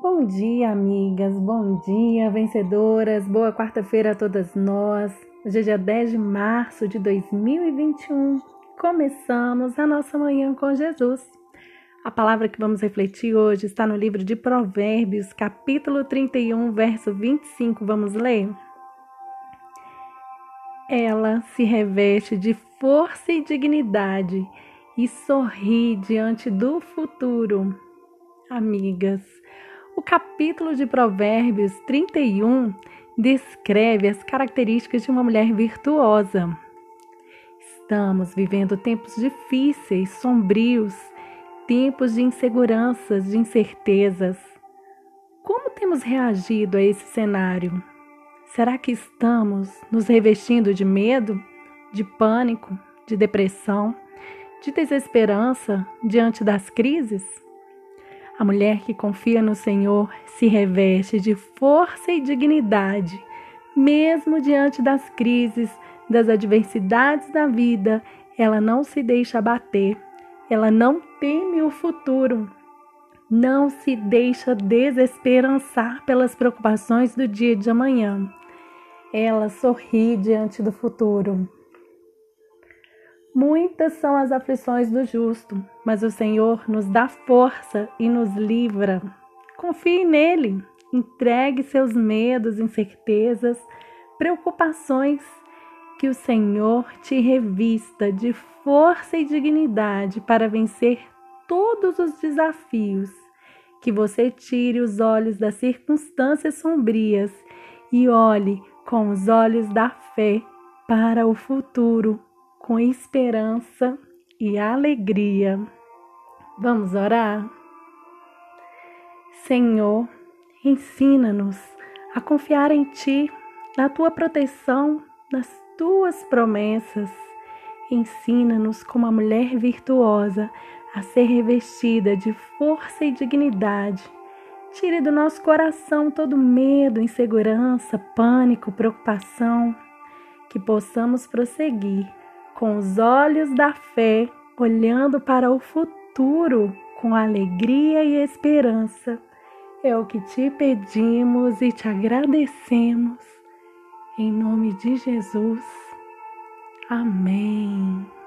Bom dia, amigas, bom dia, vencedoras, boa quarta-feira a todas nós. Hoje é dia 10 de março de 2021. Começamos a nossa manhã com Jesus. A palavra que vamos refletir hoje está no livro de Provérbios, capítulo 31, verso 25. Vamos ler? Ela se reveste de força e dignidade e sorri diante do futuro. Amigas, o capítulo de Provérbios 31 descreve as características de uma mulher virtuosa. Estamos vivendo tempos difíceis, sombrios, tempos de inseguranças, de incertezas. Como temos reagido a esse cenário? Será que estamos nos revestindo de medo, de pânico, de depressão, de desesperança diante das crises? A mulher que confia no Senhor se reveste de força e dignidade, mesmo diante das crises, das adversidades da vida, ela não se deixa abater, ela não teme o futuro, não se deixa desesperançar pelas preocupações do dia de amanhã. Ela sorri diante do futuro. Muitas são as aflições do justo, mas o Senhor nos dá força e nos livra. Confie nele, entregue seus medos, incertezas, preocupações, que o Senhor te revista de força e dignidade para vencer todos os desafios. Que você tire os olhos das circunstâncias sombrias e olhe com os olhos da fé para o futuro com esperança e alegria. Vamos orar? Senhor, ensina-nos a confiar em Ti, na Tua proteção, nas Tuas promessas. Ensina-nos como a mulher virtuosa a ser revestida de força e dignidade. Tire do nosso coração todo medo, insegurança, pânico, preocupação, que possamos prosseguir com os olhos da fé, olhando para o futuro com alegria e esperança. É o que te pedimos e te agradecemos. Em nome de Jesus. Amém.